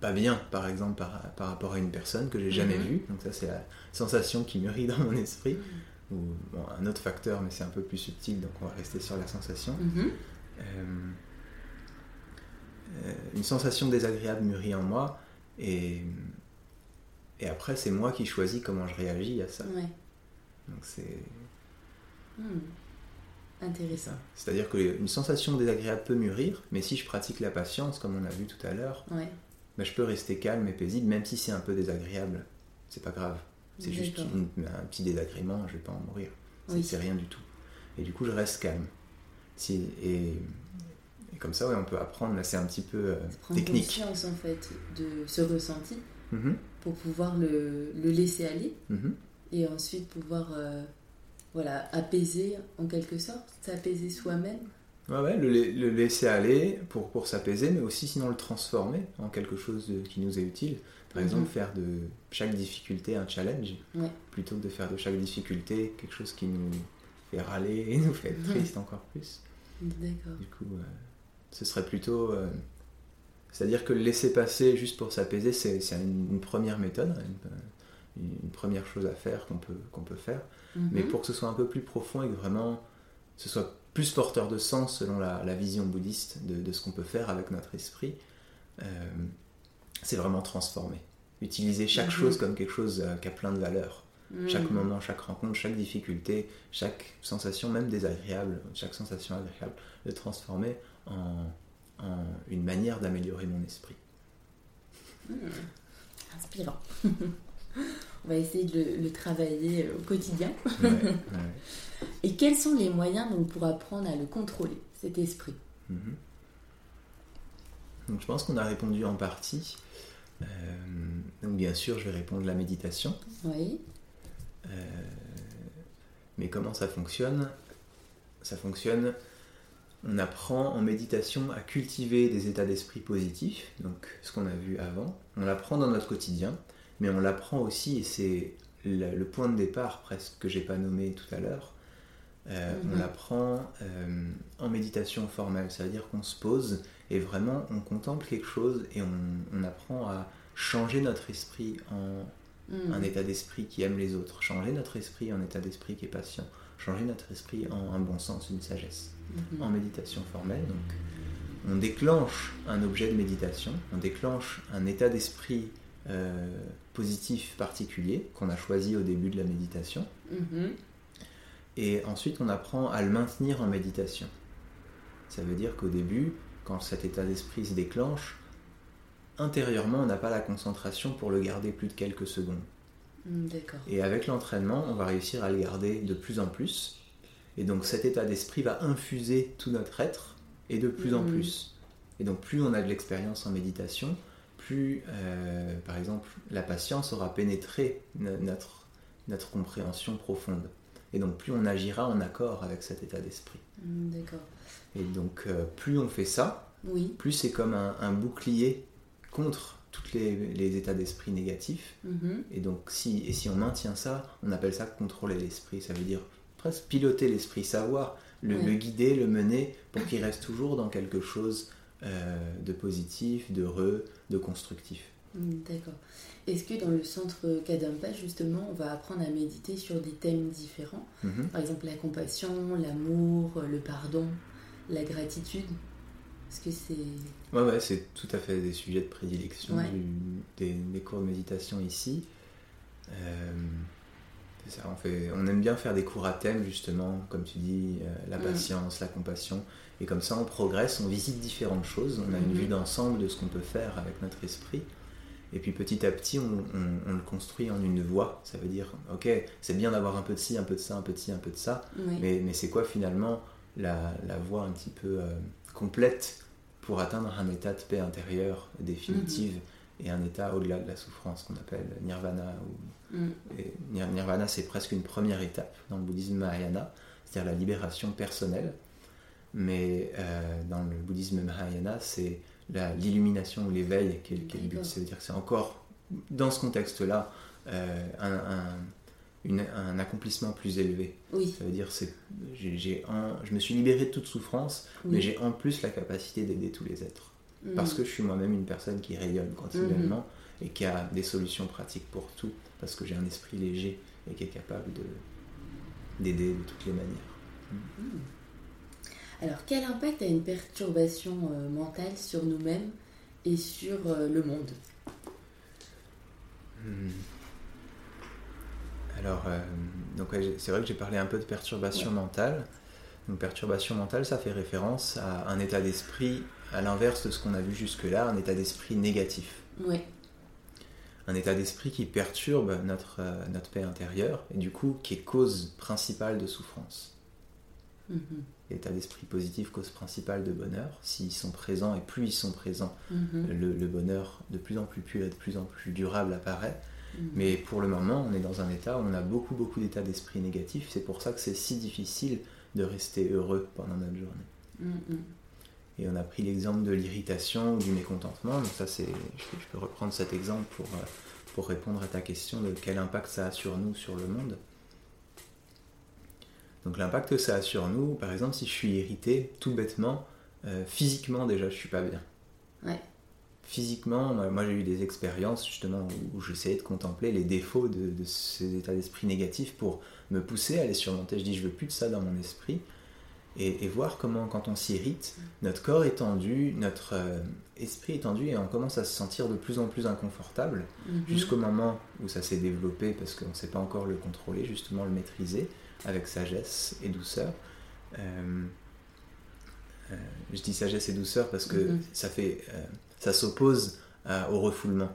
pas bien, par exemple, par, par rapport à une personne que j'ai jamais Mhm. vue. Donc ça, c'est la sensation qui mûrit dans mon esprit. Ou bon, un autre facteur, mais c'est un peu plus subtil, donc on va rester sur la sensation. Mhm. Euh, euh, une sensation désagréable mûrit en moi et, et après c'est moi qui choisis comment je réagis à ça. Ouais. Donc c'est Hmm. Intéressant. c'est-à-dire qu'une sensation désagréable peut mûrir, mais si je pratique la patience comme on a vu tout à l'heure, Ouais. ben, je peux rester calme et paisible même si c'est un peu désagréable. C'est pas grave. C'est juste une- un petit désagrément, je vais pas en mourir. C'est Oui. c'est rien du tout. Et du coup, je reste calme. Si, et, et comme ça, ouais, on peut apprendre. Là, c'est un petit peu euh, Prendre technique. conscience en fait de ce ressenti Mhm, pour pouvoir le, le laisser aller mhm. et ensuite pouvoir euh, voilà, apaiser en quelque sorte, s'apaiser soi-même. Ouais, ouais, le, la- le laisser aller pour, pour s'apaiser, mais aussi sinon le transformer en quelque chose de- qui nous est utile. Par Mhm. exemple, faire de chaque difficulté un challenge, Ouais. plutôt que de faire de chaque difficulté quelque chose qui nous fait râler et nous fait être triste encore plus. D'accord. Du coup, euh, ce serait plutôt... euh, C'est-à-dire que le laisser passer juste pour s'apaiser, c'est une, une première méthode, une, une première chose à faire qu'on peut, qu'on peut faire. Mais Mhm. pour que ce soit un peu plus profond et que vraiment ce soit plus porteur de sens selon la, la vision bouddhiste de, de ce qu'on peut faire avec notre esprit, euh, c'est vraiment transformer. Utiliser chaque Mhm. chose comme quelque chose euh, qui a plein de valeur. Chaque Hmm. moment, chaque rencontre, chaque difficulté, chaque sensation, même désagréable, chaque sensation agréable, le transformer en, en une manière d'améliorer mon esprit. Hmm. Inspirant. On va essayer de le, le travailler euh, au quotidien. Ouais, ouais. Et quels sont les moyens donc, pour apprendre à le contrôler, cet esprit? Mhm. Donc je pense qu'on a répondu en partie. Euh, donc bien sûr, je vais répondre la méditation. Oui. Euh, mais comment ça fonctionne? Ça fonctionne, on apprend en méditation à cultiver des états d'esprit positifs, donc ce qu'on a vu avant. On l'apprend dans notre quotidien, mais on l'apprend aussi, et c'est le, le point de départ presque que j'ai pas nommé tout à l'heure. euh, On Mhm. l'apprend euh, en méditation formelle, c'est-à-dire qu'on se pose et vraiment on contemple quelque chose et on, on apprend à changer notre esprit en, Hmm. un état d'esprit qui aime les autres, changer notre esprit en état d'esprit qui est patient, changer notre esprit en un bon sens, une sagesse. Mhm. En méditation formelle, donc, on déclenche un objet de méditation, on déclenche un état d'esprit euh, positif particulier qu'on a choisi au début de la méditation, Mhm. et ensuite on apprend à le maintenir en méditation. Ça veut dire qu'au début, quand cet état d'esprit se déclenche, intérieurement on n'a pas la concentration pour le garder plus de quelques secondes. D'accord. Et avec l'entraînement, on va réussir à le garder de plus en plus. Et donc cet état d'esprit va infuser tout notre être et de plus en Mhm. plus. Et donc plus on a de l'expérience en méditation, plus, euh, par exemple, la patience aura pénétré no- notre, notre compréhension profonde. Et donc plus on agira en accord avec cet état d'esprit. Hmm, D'accord. Et donc euh, plus on fait ça, Oui. plus c'est comme un, un bouclier contre tous les, les états d'esprit négatifs. Mhm. Et donc, si, et si on maintient ça, on appelle ça contrôler l'esprit. Ça veut dire presque piloter l'esprit, savoir le, Ouais. le guider, le mener, pour qu'il reste toujours dans quelque chose euh, de positif, d'heureux, de constructif. Hmm, D'accord. Est-ce que dans le centre Kadampa, justement, on va apprendre à méditer sur des thèmes différents? Mhm. Par exemple, la compassion, l'amour, le pardon, la gratitude? Est-ce que c'est. Ouais, ouais, c'est tout à fait des sujets de prédilection Ouais. du- des, des cours de méditation ici. Euh, c'est ça, on, fait, on aime bien faire des cours à thème, justement, comme tu dis, euh, la Mm. patience, la compassion. Et comme ça, on progresse, on visite différentes choses, on a une Mhm. vue d'ensemble de ce qu'on peut faire avec notre esprit. Et puis petit à petit, on, on- on le construit en une voie. Ça veut dire, ok, c'est bien d'avoir un peu de ci, un peu de ça, un peu de ci, un peu de ça. Oui. Mais, mais c'est quoi finalement la, la voie un petit peu euh, complète pour atteindre un état de paix intérieure définitive et un état au-delà de la souffrance qu'on appelle nirvana. Ou... Mm. Nirvana, c'est presque une première étape dans le bouddhisme Mahayana, c'est-à-dire la libération personnelle. Mais euh, dans le bouddhisme Mahayana, c'est l'illumination ou l'éveil qui, est, qui est le but. C'est-à-dire que c'est encore, dans ce contexte-là, euh, un, un, un, accomplissement plus élevé. Oui. Ça veut dire que j'ai je me suis libéré de toute souffrance, mais j'ai en plus la capacité d'aider tous les êtres. Mm. Parce que je suis moi-même une personne qui rayonne continuellement et qui a des solutions pratiques pour tout, parce que j'ai un esprit léger et qui est capable d'aider de, toutes les manières. Mm. Alors, quel impact a une perturbation euh, mentale sur nous-mêmes et sur euh, le monde? Hmm. Alors, euh, donc c'est vrai que j'ai parlé un peu de perturbation Ouais. mentale. Donc, perturbation mentale, ça fait référence à un état d'esprit à l'inverse de ce qu'on a vu jusque-là, un état d'esprit négatif. Oui. Un état d'esprit qui perturbe notre, euh, notre paix intérieure et du coup qui est cause principale de souffrance. Mhm. L'état d'esprit positif, cause principale de bonheur. S'ils sont présents et plus ils sont présents, Mhm. le, le bonheur de plus en plus pur et de plus en plus durable apparaît. Mhm. Mais pour le moment, on est dans un état où on a beaucoup, beaucoup d'états d'esprit négatifs. C'est pour ça que c'est si difficile de rester heureux pendant notre journée. Mhm. Et on a pris l'exemple de l'irritation ou du mécontentement. Donc ça, c'est, je, peux- je peux reprendre cet exemple pour, euh, pour répondre à ta question de quel impact ça a sur nous, sur le monde. Donc l'impact que ça a sur nous, par exemple, si je suis irrité, tout bêtement, euh, physiquement déjà, je suis pas bien. Ouais. Physiquement, moi, j'ai eu des expériences justement où, où j'essayais de contempler les défauts de, de ces états d'esprit négatifs pour me pousser à les surmonter. Je dis, je veux plus de ça dans mon esprit. Et, et voir comment, quand on s'irrite, notre corps est tendu, notre euh, esprit est tendu et on commence à se sentir de plus en plus inconfortable Mhm. jusqu'au moment où ça s'est développé parce qu'on ne sait pas encore le contrôler, justement le maîtriser avec sagesse et douceur. Euh, euh, je dis sagesse et douceur parce que Mhm. ça fait, euh, ça s'oppose au refoulement.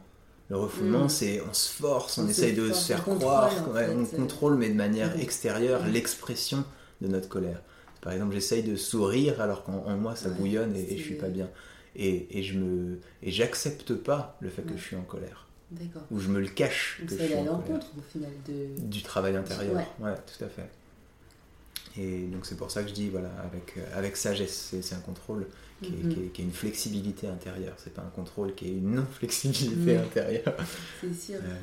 Le refoulement, Mhm. c'est on se force, on, essaye de se faire on croire, en ouais, fait, on contrôle mais de manière Mhm. extérieure l'expression de notre colère. Par exemple, j'essaye de sourire alors qu'en en moi ça Ouais, bouillonne et, et je suis pas bien. Et, et je me et j'accepte pas le fait que je suis en colère. Ou je me le cache Donc que en colère l'encontre au final de. du travail intérieur. Ouais. Ouais. tout à fait. Et donc c'est pour ça que je dis voilà avec euh, avec sagesse, c'est c'est un contrôle qui, est, Mhm. qui est- qui est une flexibilité intérieure. C'est pas un contrôle qui est une non flexibilité Ouais. intérieure. C'est sûr. Euh,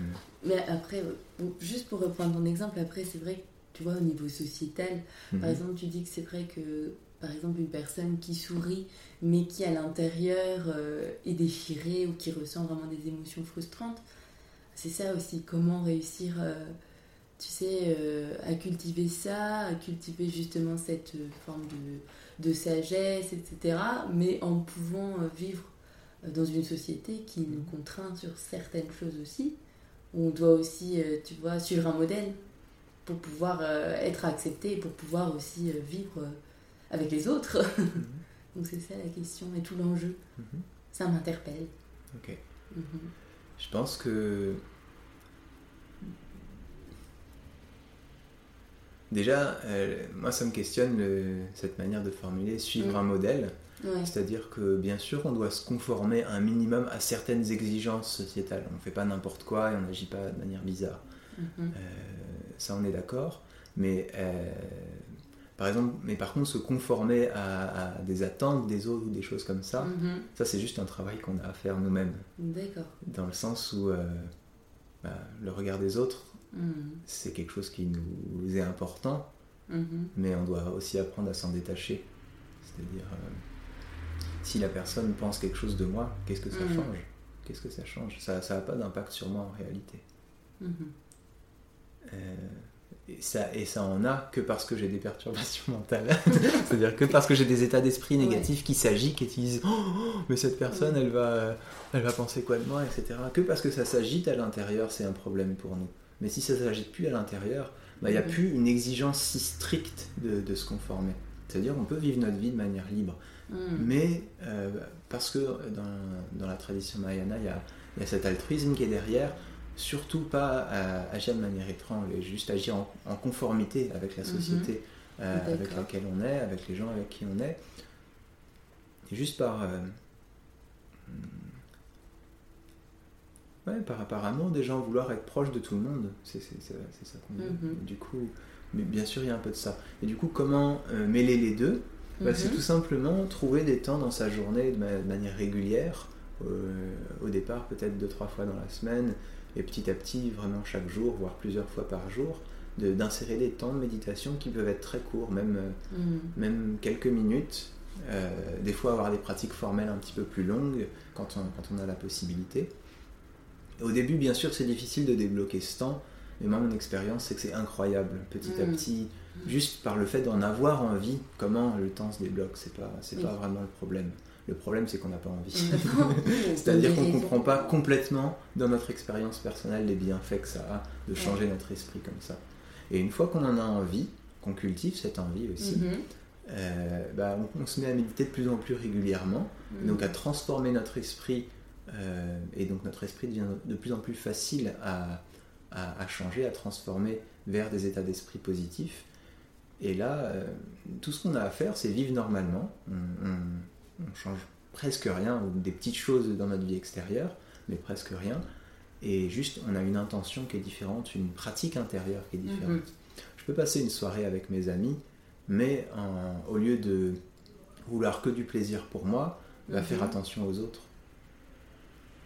Mais après, bon, juste pour reprendre ton exemple, après, c'est vrai que tu vois, au niveau sociétal, par mhm. exemple, tu dis que c'est vrai que, par exemple, une personne qui sourit, mais qui à l'intérieur euh, est déchirée ou qui ressent vraiment des émotions frustrantes, c'est ça aussi, comment réussir, euh, tu sais, euh, à cultiver ça, à cultiver justement cette forme de, de sagesse, etc., mais en pouvant vivre dans une société qui nous contraint sur certaines choses aussi, où on doit aussi, tu vois, suivre un modèle pour pouvoir être accepté et pour pouvoir aussi vivre avec les autres. Mhm. Donc c'est ça la question et tout l'enjeu. Mhm. Ça m'interpelle. Ok. Mhm. Je pense que déjà, euh, moi ça me questionne le- cette manière de formuler suivre un modèle. Ouais. C'est-à-dire que bien sûr, on doit se conformer un minimum à certaines exigences sociétales. On ne fait pas n'importe quoi et on n'agit pas de manière bizarre. Euh, ça, on est d'accord. Mais euh, par exemple, mais par contre, se conformer à, à des attentes des autres ou des choses comme ça, Mhm. ça c'est juste un travail qu'on a à faire nous-mêmes. D'accord. Dans le sens où euh, bah, le regard des autres, Mhm. c'est quelque chose qui nous est important, Mhm. mais on doit aussi apprendre à s'en détacher. C'est-à-dire, euh, si la personne pense quelque chose de moi, qu'est-ce que ça change? Qu'est-ce que ça change? Ça n'a pas d'impact sur moi en réalité. Euh, et, ça, et ça en a que parce que j'ai des perturbations mentales. C'est-à-dire que parce que j'ai des états d'esprit Ouais. négatifs qui s'agitent et qui disent oh, mais cette personne, elle, va, elle va penser quoi de moi, etc. Que parce que ça s'agite à l'intérieur, c'est un problème pour nous. Mais si ça s'agite plus à l'intérieur, bah, il n'y a plus une exigence si stricte de, de se conformer. C'est-à-dire on peut vivre notre vie de manière libre. Mhm. Mais euh, parce que dans, dans la tradition Mahayana, il y a, il y a cet altruisme qui est derrière, surtout pas à agir de manière étrange, juste agir en, en conformité avec la Mhm. société euh, avec laquelle on est, avec les gens avec qui on est. Et juste par, euh, Ouais, par, par amour des gens, vouloir être proche de tout le monde, c'est ça qu'on dit. Mhm. Du coup, mais bien sûr, il y a un peu de ça. Et du coup, comment euh, mêler les deux? Bah, C'est Mhm. tout simplement trouver des temps dans sa journée de, ma- de manière régulière, euh, au départ peut-être deux, trois fois dans la semaine, et petit à petit, vraiment chaque jour, voire plusieurs fois par jour, de- d'insérer des temps de méditation qui peuvent être très courts, même, euh, Mhm. même quelques minutes. Euh, des fois avoir des pratiques formelles un petit peu plus longues quand on, quand on a la possibilité. Au début, bien sûr, c'est difficile de débloquer ce temps, mais moi, mon expérience, c'est que c'est incroyable, petit à Mm. petit, juste par le fait d'en avoir envie, comment le temps se débloque, c'est pas, c'est Oui. pas vraiment le problème. Le problème, c'est qu'on n'a pas envie. C'est-à-dire qu'on ne comprend pas complètement, dans notre expérience personnelle, les bienfaits que ça a de changer notre esprit comme ça. Et une fois qu'on en a envie, qu'on cultive cette envie aussi, Mhm. euh, bah, on, on se met à méditer de plus en plus régulièrement, et donc à transformer notre esprit, euh, et donc notre esprit devient de plus en plus facile à, à- à changer, à transformer vers des états d'esprit positifs. Et là, euh, tout ce qu'on a à faire, c'est vivre normalement. On, change presque rien, ou des petites choses dans notre vie extérieure, mais presque rien. Et juste, on a une intention qui est différente, une pratique intérieure qui est différente. Mhm. Je peux passer une soirée avec mes amis, mais en- au lieu de vouloir que du plaisir pour moi, va Mhm. faire attention aux autres.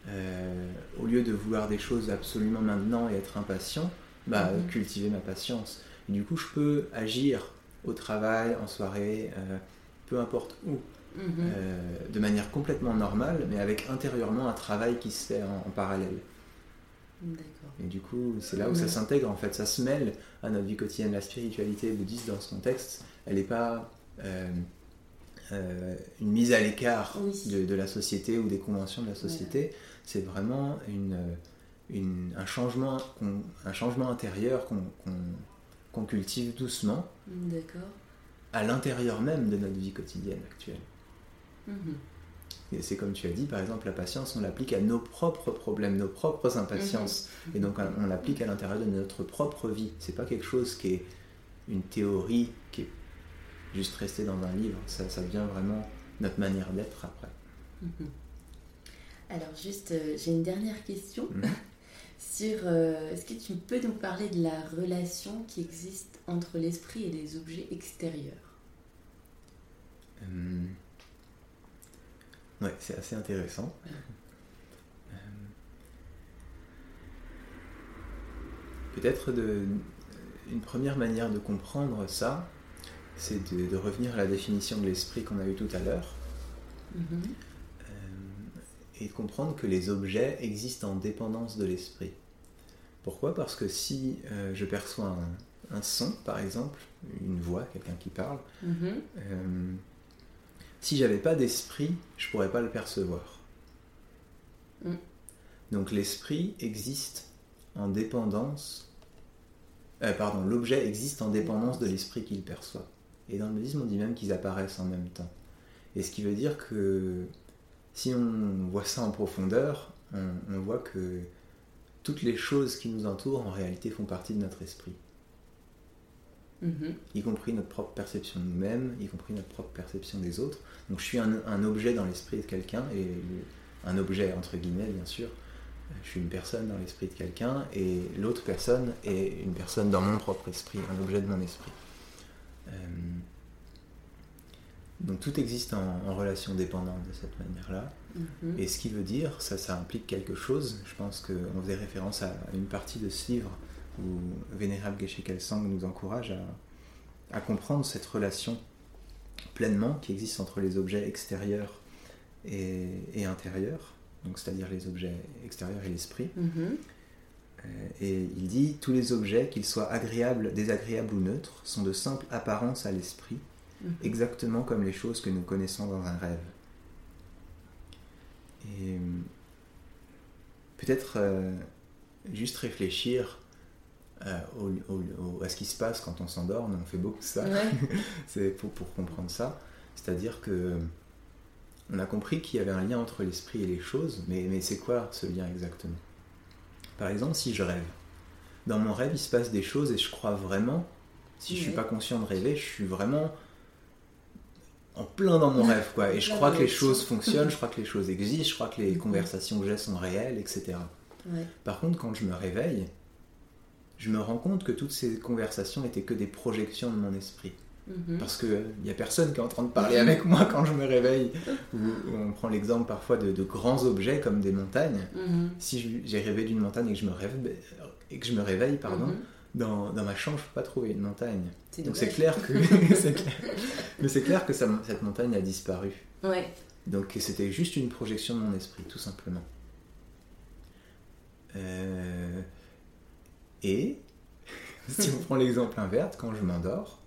Euh, au lieu de vouloir des choses absolument maintenant et être impatient, bah, Mhm. cultiver ma patience. Et du coup, je peux agir au travail, en soirée, euh, peu importe où, Mhm. euh, de manière complètement normale, mais avec intérieurement un travail qui se fait en- en parallèle. Et du coup, c'est là où ça Mhm. s'intègre en fait, ça se mêle à notre vie quotidienne. La spiritualité bouddhiste dans ce contexte, elle n'est pas euh, euh, une mise à l'écart Oui. de, de la société ou des conventions de la société, c'est vraiment une, une- un, changement, un changement intérieur qu'on qu'on- qu'on cultive doucement D'accord. à l'intérieur même de notre vie quotidienne actuelle. Mhm. Et c'est comme tu as dit, par exemple, la patience, on l'applique à nos propres problèmes, nos propres impatiences. Mhm. Et donc on l'applique à l'intérieur de notre propre vie. C'est pas quelque chose qui est une théorie qui est juste restée dans un livre. Ça, ça devient vraiment notre manière d'être après. Mhm. Alors juste, euh, j'ai une dernière question. Sur euh, est-ce que tu peux nous parler de la relation qui existe entre l'esprit et les objets extérieurs? Euh, Ouais, c'est assez intéressant. Euh, Peut-être de, une première manière de comprendre ça, c'est de, de revenir à la définition de l'esprit qu'on a eue tout à l'heure. Mhm. Et de comprendre que les objets existent en dépendance de l'esprit. Pourquoi? Parce que si euh, je perçois un, un son, par exemple, une voix, quelqu'un qui parle, Mhm. euh, si j'avais pas d'esprit, je pourrais pas le percevoir. Mm. Donc l'esprit existe en dépendance. euh, pardon, l'objet existe en dépendance de l'esprit qu'il perçoit. Et dans le bouddhisme, on dit même qu'ils apparaissent en même temps. Et ce qui veut dire que si on voit ça en profondeur, on, on voit que toutes les choses qui nous entourent en réalité font partie de notre esprit Mhm. y compris notre propre perception de nous-mêmes, y compris notre propre perception des autres. Donc je suis un, un objet dans l'esprit de quelqu'un, et le- un objet entre guillemets bien sûr, je suis une personne dans l'esprit de quelqu'un, et l'autre personne est une personne dans mon propre esprit, un objet de mon esprit. Euh, donc tout existe en, en relation dépendante de cette manière-là. Mhm. Et ce qui veut dire, ça, ça implique quelque chose. Je pense qu'on faisait référence à une partie de ce livre où Vénérable Geshe Kelsang nous encourage à, à comprendre cette relation pleinement qui existe entre les objets extérieurs et, et intérieurs, donc c'est-à-dire les objets extérieurs et l'esprit. Mhm. Euh, et il dit tous les objets, qu'ils soient agréables, désagréables ou neutres, sont de simples apparences à l'esprit, Mhm. exactement comme les choses que nous connaissons dans un rêve. Et peut-être euh, juste réfléchir euh, au- au- au- à ce qui se passe quand on s'endort, on fait beaucoup ça, Ouais. c'est pour, pour comprendre ça. C'est-à-dire que on a compris qu'il y avait un lien entre l'esprit et les choses, mais, mais c'est quoi ce lien exactement? Par exemple, si je rêve, dans mon rêve, il se passe des choses et je crois vraiment, si je suis Ouais. pas conscient de rêver, je suis vraiment en plein dans mon rêve, quoi. Et je crois que les choses fonctionnent, je crois que les choses existent, je crois que les conversations que j'ai sont réelles, etc. Par contre, quand je me réveille, je me rends compte que toutes ces conversations n'étaient que des projections de mon esprit. Mhm. Parce qu'il n'y a personne qui est en train de parler avec moi quand je me réveille. on prend l'exemple parfois de, grands objets comme des montagnes. Mhm. Si j'ai rêvé d'une montagne et que je me, rêve, et que je me réveille, pardon, mhm. Dans, dans, ma chambre, je ne peux pas trouver une montagne. Donc c'est clair que. Mais c'est clair que cette montagne a disparu. Ouais. Donc c'était juste une projection de mon esprit, tout simplement. Euh, et si on prend l'exemple inverse, quand je m'endors,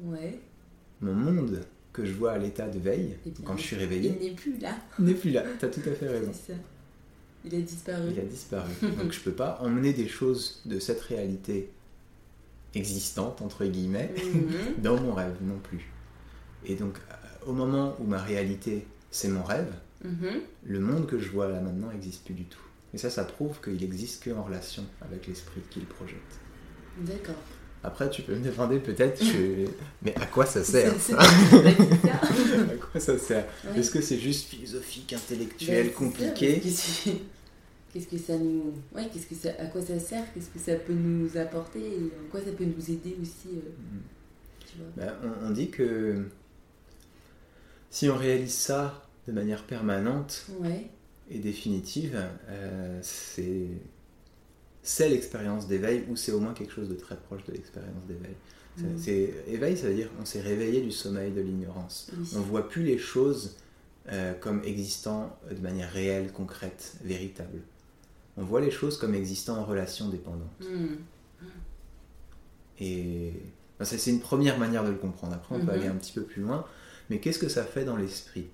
ouais. mon monde que je vois à l'état de veille, eh quand je suis réveillé, il n'est plus là. Il n'est plus là, tu as tout à fait raison. Ça. Il a disparu. Il a disparu. Donc je peux pas emmener des choses de cette réalité existante, entre guillemets, mhm. dans mon rêve non plus. Et donc, au moment où ma réalité, c'est mon rêve, mhm. le monde que je vois là maintenant n'existe plus du tout. Et ça, ça prouve qu'il existe qu'en relation avec l'esprit qu'il projette. D'accord. Après, tu peux me demander peut-être, mais à quoi ça sert À quoi ça sert? Est-ce que c'est juste philosophique, intellectuel, compliqué? Qu'est-ce que ça nous, ouais, qu'est-ce que ça, à quoi ça sert? Qu'est-ce que ça peut nous apporter? Et en quoi ça peut nous aider aussi euh, mm. tu vois? Ben, on, dit que si on réalise ça de manière permanente, ouais et définitive, euh, c'est c'est l'expérience d'éveil ou c'est au moins quelque chose de très proche de l'expérience d'éveil. Mm. C'est éveil, ça veut dire on s'est réveillé du sommeil de l'ignorance. On voit plus les choses euh, comme existant de manière réelle, concrète, véritable. On voit les choses comme existant en relation dépendante. Mm. Et c'est une première manière de le comprendre. Après, on peut mm-hmm. aller un petit peu plus loin. Mais qu'est-ce que ça fait dans l'esprit?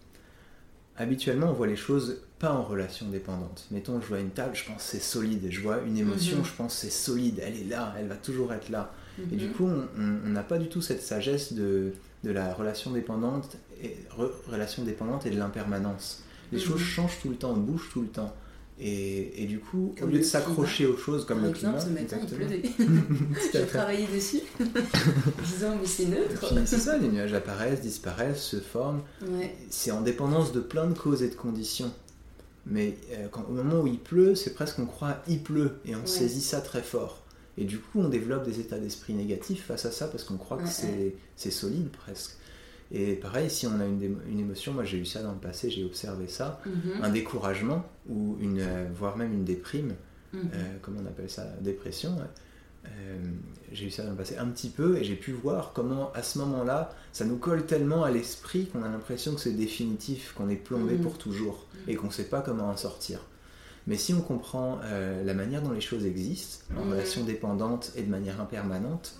Habituellement, on voit les choses pas en relation dépendante. Mettons, je vois une table, je pense c'est solide. Je vois une émotion, mhm. je pense c'est solide. Elle est là, elle va toujours être là. Et du mhm. coup, on n'a pas du tout cette sagesse de, de la relation dépendante, et, relation dépendante et de l'impermanence. Les mhm. choses changent tout le temps, bougent tout le temps. Et, et, du coup, au lieu de s'accrocher aux choses comme le climat, ce matin, il pleuvait. J'ai travaillé dessus, disant mais c'est neutre. C'est ça, les nuages apparaissent, disparaissent, se forment. C'est en dépendance de plein de causes et de conditions. Mais euh, quand, au moment où il pleut, c'est presque on croit il pleut et on saisit ça très fort. Et du coup, on développe des états d'esprit négatifs face à ça parce qu'on croit que c'est solide presque. Et pareil, si on a une, une émotion, moi j'ai eu ça dans le passé, j'ai observé ça, mhm. un découragement, ou une, euh, voire même une déprime, mhm. euh, comment on appelle ça, dépression, euh, j'ai eu ça dans le passé un petit peu, et j'ai pu voir comment à ce moment-là, ça nous colle tellement à l'esprit qu'on a l'impression que c'est définitif, qu'on est plombé mhm. pour toujours, et qu'on ne sait pas comment en sortir. Mais si on comprend la manière dont les choses existent, en relation dépendante et de manière impermanente,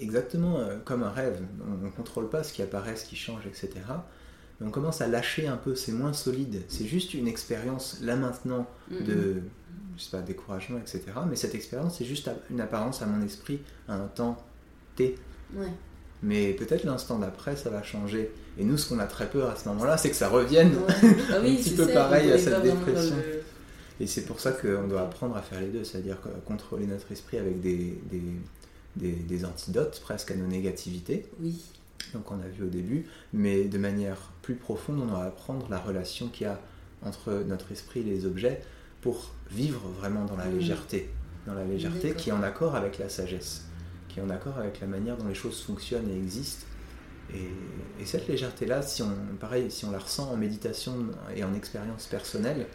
exactement euh, comme un rêve. On ne contrôle pas ce qui apparaît, ce qui change, etc. Mais on commence à lâcher un peu, c'est moins solide. C'est juste une expérience là maintenant de, je sais pas, découragement, etc. Mais cette expérience, c'est juste une apparence à mon esprit à un temps T. Mais peut-être l'instant d'après, ça va changer. Et nous, ce qu'on a très peur à ce moment-là, c'est que ça revienne. Ah un petit peu pareil à cette dépression. Et c'est pour ça qu'on doit apprendre à faire les deux, c'est-à-dire contrôler notre esprit avec des, des, antidotes presque à nos négativités. Oui. Donc on a vu au début, mais de manière plus profonde, on doit apprendre la relation qu'il y a entre notre esprit et les objets pour vivre vraiment dans la mm. légèreté, dans la légèreté qui est en accord avec la sagesse, qui est en accord avec la manière dont les choses fonctionnent et existent. Et, et cette légèreté-là, si on, pareil, si on la ressent en méditation et en expérience personnelle,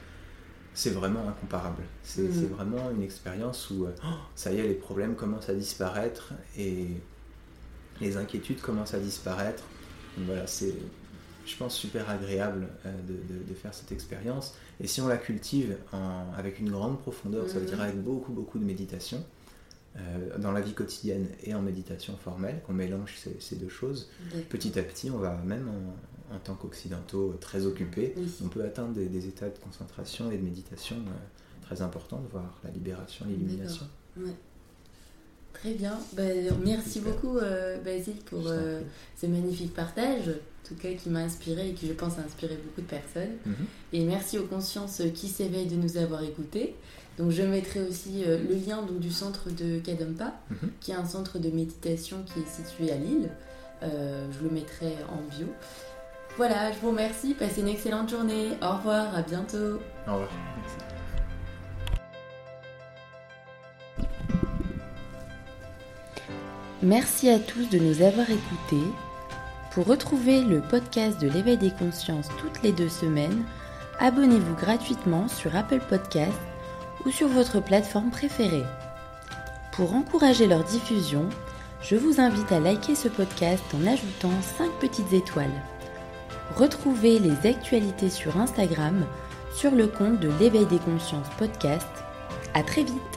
c'est vraiment incomparable. C'est mm. vraiment une expérience où, euh, oh, ça y est, les problèmes commencent à disparaître et les inquiétudes commencent à disparaître. voilà, c'est, je pense, super agréable euh, de, faire cette expérience. Et si on la cultive avec une grande profondeur, ça veut dire mm. avec beaucoup, beaucoup de méditation, euh, dans la vie quotidienne et en méditation formelle, qu'on mélange ces, deux choses, petit à petit, on va même en, tant qu'occidentaux très occupés, on peut atteindre des, états de concentration et de méditation euh, très importants, voire la libération, l'illumination. Très bien. Bah, merci beaucoup, euh, Basile, pour ce magnifique partage, en tout cas qui m'a inspiré et qui, je pense, a inspiré beaucoup de personnes. Mhm. Et merci aux consciences qui s'éveillent de nous avoir écoutés. Donc je mettrai aussi euh, le lien donc, du centre de Kadampa, mhm. qui est un centre de méditation qui est situé à Lille. Euh, je le mettrai en bio. Voilà, je vous remercie. Passez une excellente journée. Au revoir, à bientôt. Au revoir. Merci. À tous de nous avoir écoutés. Pour retrouver le podcast de l'éveil des consciences toutes les deux semaines, abonnez-vous gratuitement sur Apple Podcast ou sur votre plateforme préférée. Pour encourager leur diffusion, je vous invite à liker ce podcast en ajoutant 5 petites étoiles. Retrouvez les actualités sur Instagram sur le compte de l'éveil des consciences podcast. À très vite